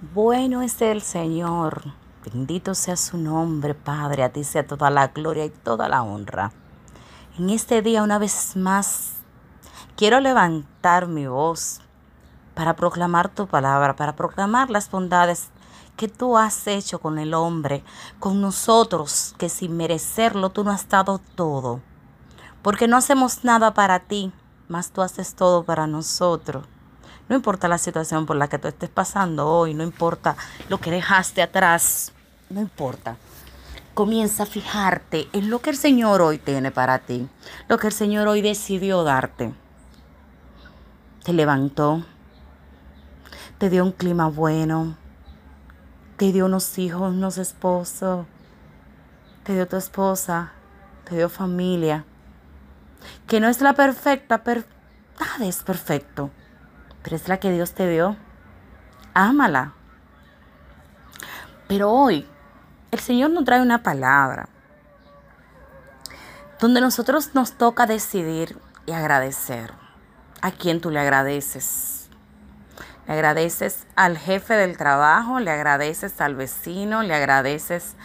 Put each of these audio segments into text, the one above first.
Bueno es el Señor. Bendito sea su nombre, Padre. A ti sea toda la gloria y toda la honra. En este día, una vez más, quiero levantar mi voz para proclamar tu palabra, para proclamar las bondades que tú has hecho con el hombre, con nosotros, que sin merecerlo tú no has dado todo. Porque no hacemos nada para ti, mas tú haces todo para nosotros. No importa la situación por la que tú estés pasando hoy, no importa lo que dejaste atrás, no importa. Comienza a fijarte en lo que el Señor hoy tiene para ti, lo que el Señor hoy decidió darte. Te levantó, te dio un clima bueno, te dio unos hijos, unos esposos, te dio tu esposa, te dio familia, que no es la perfecta, pero nada es perfecto pero es la que Dios te dio. Ámala. Pero hoy el Señor nos trae una palabra donde nosotros nos toca decidir y agradecer. ¿A quién tú le agradeces? Le agradeces al jefe del trabajo, le agradeces al vecino, le agradeces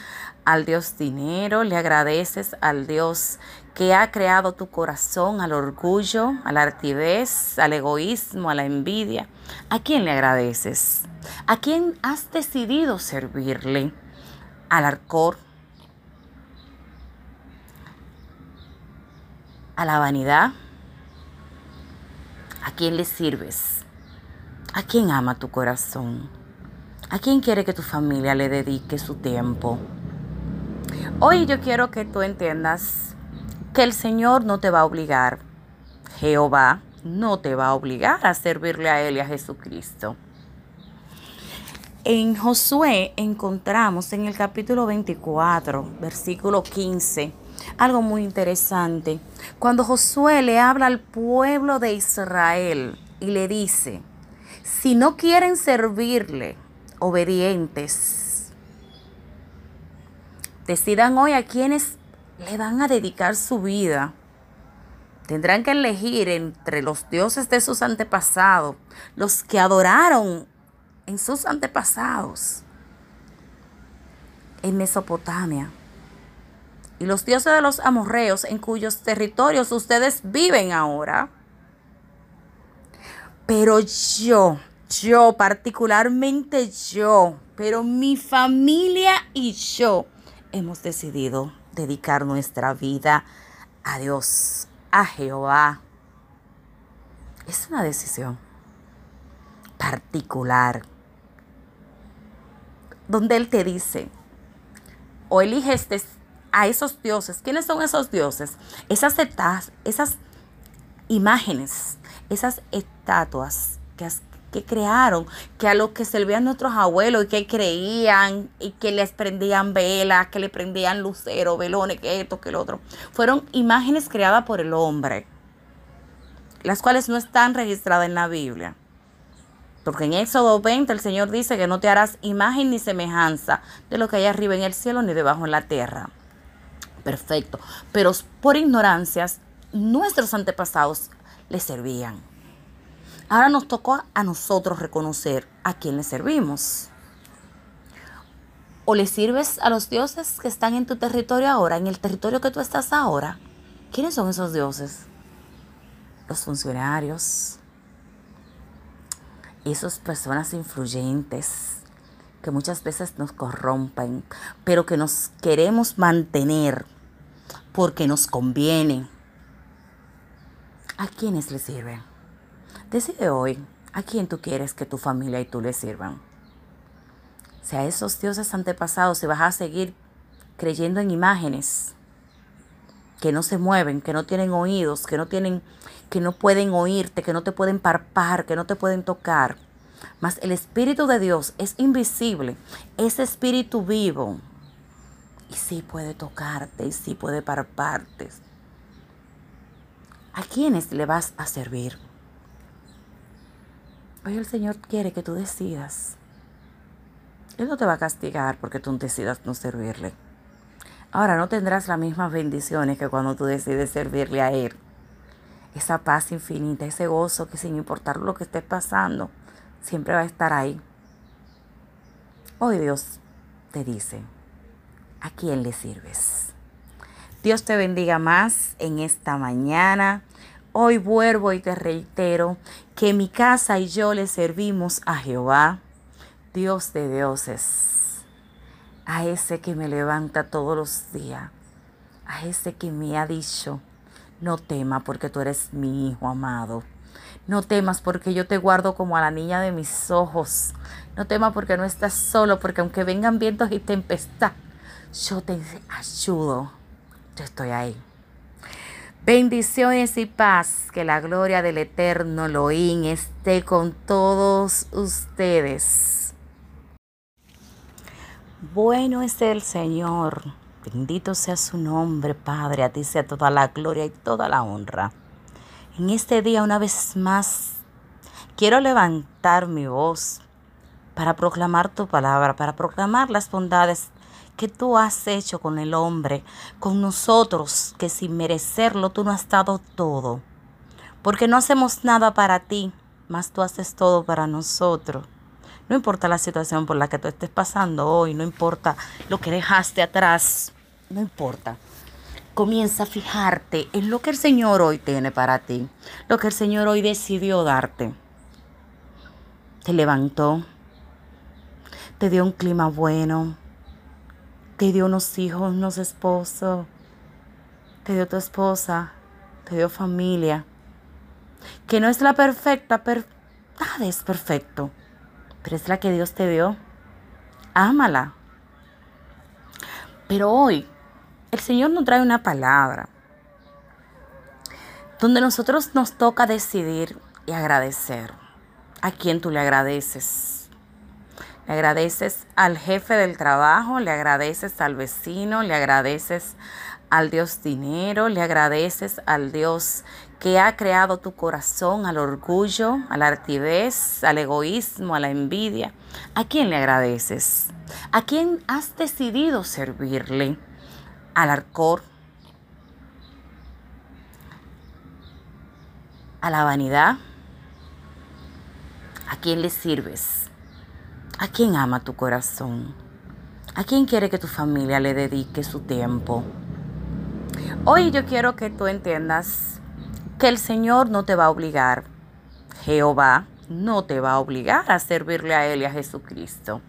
al Dios dinero, le agradeces al Dios que ha creado tu corazón, al orgullo, a la altivez, al egoísmo, a la envidia. ¿A quién le agradeces? ¿A quién has decidido servirle? ¿Al arcor? ¿A la vanidad? ¿A quién le sirves? ¿A quién ama tu corazón? ¿A quién quiere que tu familia le dedique su tiempo? Hoy yo quiero que tú entiendas que el Señor no te va a obligar. Jehová no te va a obligar a servirle a Él y a Jesucristo. En Josué encontramos en el capítulo 24, versículo 15, algo muy interesante. Cuando Josué le habla al pueblo de Israel y le dice, si no quieren servirle, obedientes, Decidan hoy a quienes le van a dedicar su vida. Tendrán que elegir entre los dioses de sus antepasados, los que adoraron en sus antepasados en Mesopotamia, y los dioses de los amorreos en cuyos territorios ustedes viven ahora. Pero yo, yo, particularmente yo, pero mi familia y yo, hemos decidido dedicar nuestra vida a Dios, a Jehová. Es una decisión particular donde Él te dice, o eliges a esos dioses. ¿Quiénes son esos dioses? Esas etapas, esas imágenes, esas estatuas que has que crearon, que a lo que servían nuestros abuelos y que creían y que les prendían velas, que le prendían lucero, velones, que esto, que lo otro. Fueron imágenes creadas por el hombre, las cuales no están registradas en la Biblia. Porque en Éxodo 20 el Señor dice que no te harás imagen ni semejanza de lo que hay arriba en el cielo ni debajo en la tierra. Perfecto. Pero por ignorancias, nuestros antepasados le servían. Ahora nos tocó a nosotros reconocer a quién le servimos. O le sirves a los dioses que están en tu territorio ahora, en el territorio que tú estás ahora. ¿Quiénes son esos dioses? Los funcionarios, esas personas influyentes que muchas veces nos corrompen, pero que nos queremos mantener porque nos conviene. ¿A quiénes le sirven? Decide hoy a quién tú quieres que tu familia y tú le sirvan. Si a esos dioses antepasados se vas a seguir creyendo en imágenes que no se mueven, que no tienen oídos, que no tienen, que no pueden oírte, que no te pueden parpar, que no te pueden tocar. Mas el Espíritu de Dios es invisible, es espíritu vivo. Y sí puede tocarte, y sí puede parparte. ¿A quiénes le vas a servir? Hoy el Señor quiere que tú decidas. Él no te va a castigar porque tú decidas no servirle. Ahora no tendrás las mismas bendiciones que cuando tú decides servirle a Él. Esa paz infinita, ese gozo que sin importar lo que estés pasando, siempre va a estar ahí. Hoy Dios te dice, ¿a quién le sirves? Dios te bendiga más en esta mañana. Hoy vuelvo y te reitero que mi casa y yo le servimos a Jehová, Dios de dioses, a ese que me levanta todos los días, a ese que me ha dicho, no tema porque tú eres mi hijo amado. No temas porque yo te guardo como a la niña de mis ojos. No temas porque no estás solo, porque aunque vengan vientos y tempestad, yo te ayudo. Yo estoy ahí. Bendiciones y paz, que la gloria del eterno Elohim esté con todos ustedes. Bueno es el Señor, bendito sea su nombre, Padre, a ti sea toda la gloria y toda la honra. En este día una vez más quiero levantar mi voz para proclamar tu palabra, para proclamar las bondades que tú has hecho con el hombre, con nosotros, que sin merecerlo tú no has dado todo. Porque no hacemos nada para ti, mas tú haces todo para nosotros. No importa la situación por la que tú estés pasando hoy, no importa lo que dejaste atrás, no importa comienza a fijarte en lo que el Señor hoy tiene para ti, lo que el Señor hoy decidió darte. Te levantó, te dio un clima bueno, te dio unos hijos, unos esposos, te dio tu esposa, te dio familia, que no es la perfecta, pero nada es perfecto, pero es la que Dios te dio. Ámala. Pero hoy el Señor nos trae una palabra donde nosotros nos toca decidir y agradecer. ¿A quién tú le agradeces? Le agradeces al jefe del trabajo, le agradeces al vecino, le agradeces al Dios dinero, le agradeces al Dios que ha creado tu corazón, al orgullo, a la altivez, al egoísmo, a la envidia. ¿A quién le agradeces? ¿A quién has decidido servirle? al arcor, a la vanidad? ¿A quién le sirves? ¿A quién ama tu corazón? ¿A quién quiere que tu familia le dedique su tiempo? Hoy yo quiero que tú entiendas que el Señor no te va a obligar. Jehová no te va a obligar a servirle a Él y a Jesucristo.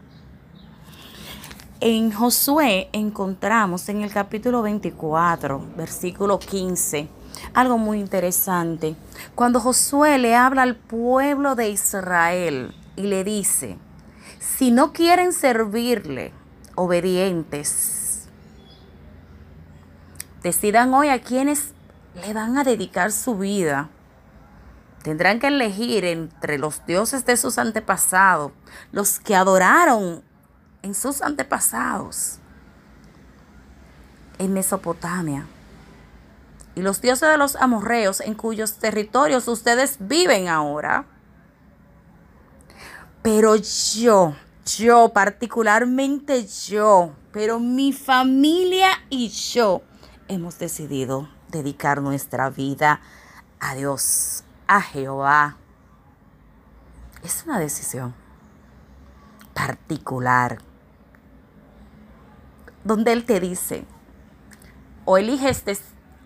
En Josué encontramos en el capítulo 24, versículo 15, algo muy interesante. Cuando Josué le habla al pueblo de Israel y le dice, si no quieren servirle, obedientes, decidan hoy a quienes le van a dedicar su vida. Tendrán que elegir entre los dioses de sus antepasados, los que adoraron en sus antepasados en Mesopotamia. Y los dioses de los amorreos en cuyos territorios ustedes viven ahora. Pero yo, yo, particularmente yo, pero mi familia y yo hemos decidido dedicar nuestra vida a Dios, a Jehová. Es una decisión particular donde Él te dice, o eliges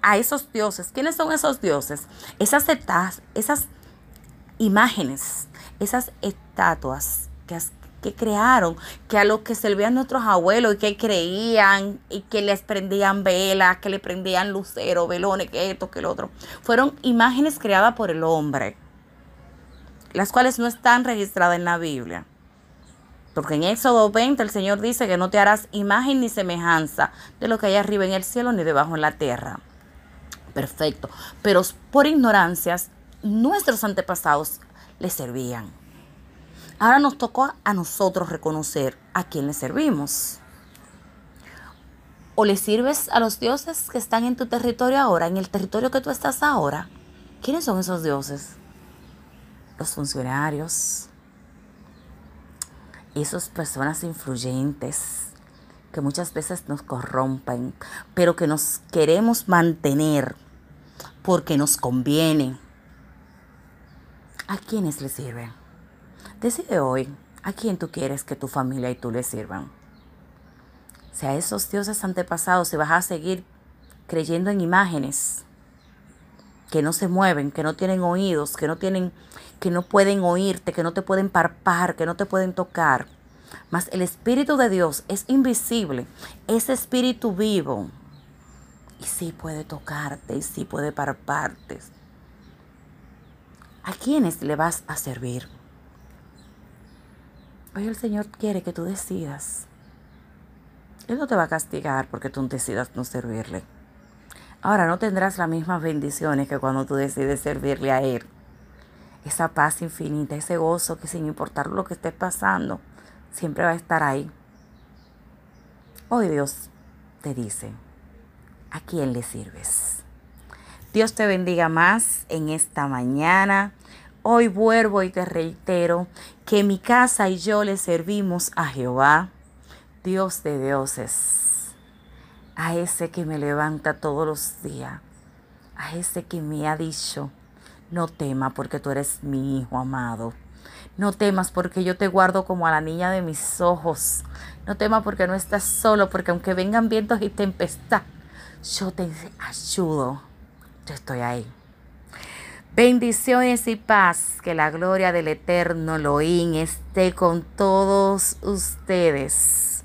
a esos dioses. ¿Quiénes son esos dioses? Esas esas imágenes, esas estatuas que, que crearon, que a los que servían nuestros abuelos y que creían y que les prendían velas, que le prendían lucero, velones, que esto, que el otro. Fueron imágenes creadas por el hombre, las cuales no están registradas en la Biblia. Porque en Éxodo 20 el Señor dice que no te harás imagen ni semejanza de lo que hay arriba en el cielo ni debajo en la tierra. Perfecto. Pero por ignorancias, nuestros antepasados le servían. Ahora nos tocó a nosotros reconocer a quién le servimos. O le sirves a los dioses que están en tu territorio ahora, en el territorio que tú estás ahora. ¿Quiénes son esos dioses? Los funcionarios, esas personas influyentes que muchas veces nos corrompen, pero que nos queremos mantener porque nos conviene. ¿A quiénes le sirve? Decide hoy ¿A quién tú quieres que tu familia y tú le sirvan? Si a esos dioses antepasados, si vas a seguir creyendo en imágenes que no se mueven, que no tienen oídos, que no tienen, que no pueden oírte, que no te pueden parpar, que no te pueden tocar. Mas el Espíritu de Dios es invisible, es espíritu vivo. Y sí puede tocarte, y sí puede parparte. ¿A quiénes le vas a servir? El Señor quiere que tú decidas. Él no te va a castigar porque tú decidas no servirle. Ahora no tendrás las mismas bendiciones que cuando tú decides servirle a Él. Esa paz infinita, ese gozo que sin importar lo que estés pasando, siempre va a estar ahí. Hoy Dios te dice, ¿a quién le sirves? Dios te bendiga más en esta mañana. Hoy vuelvo y te reitero que mi casa y yo le servimos a Jehová, Dios de dioses a ese que me levanta todos los días, a ese que me ha dicho, no temas porque tú eres mi hijo amado. No temas porque yo te guardo como a la niña de mis ojos. No temas porque no estás solo, porque aunque vengan vientos y tempestad, yo te ayudo. Yo estoy ahí. Bendiciones y paz. Que la gloria del eterno Elohim esté con todos ustedes.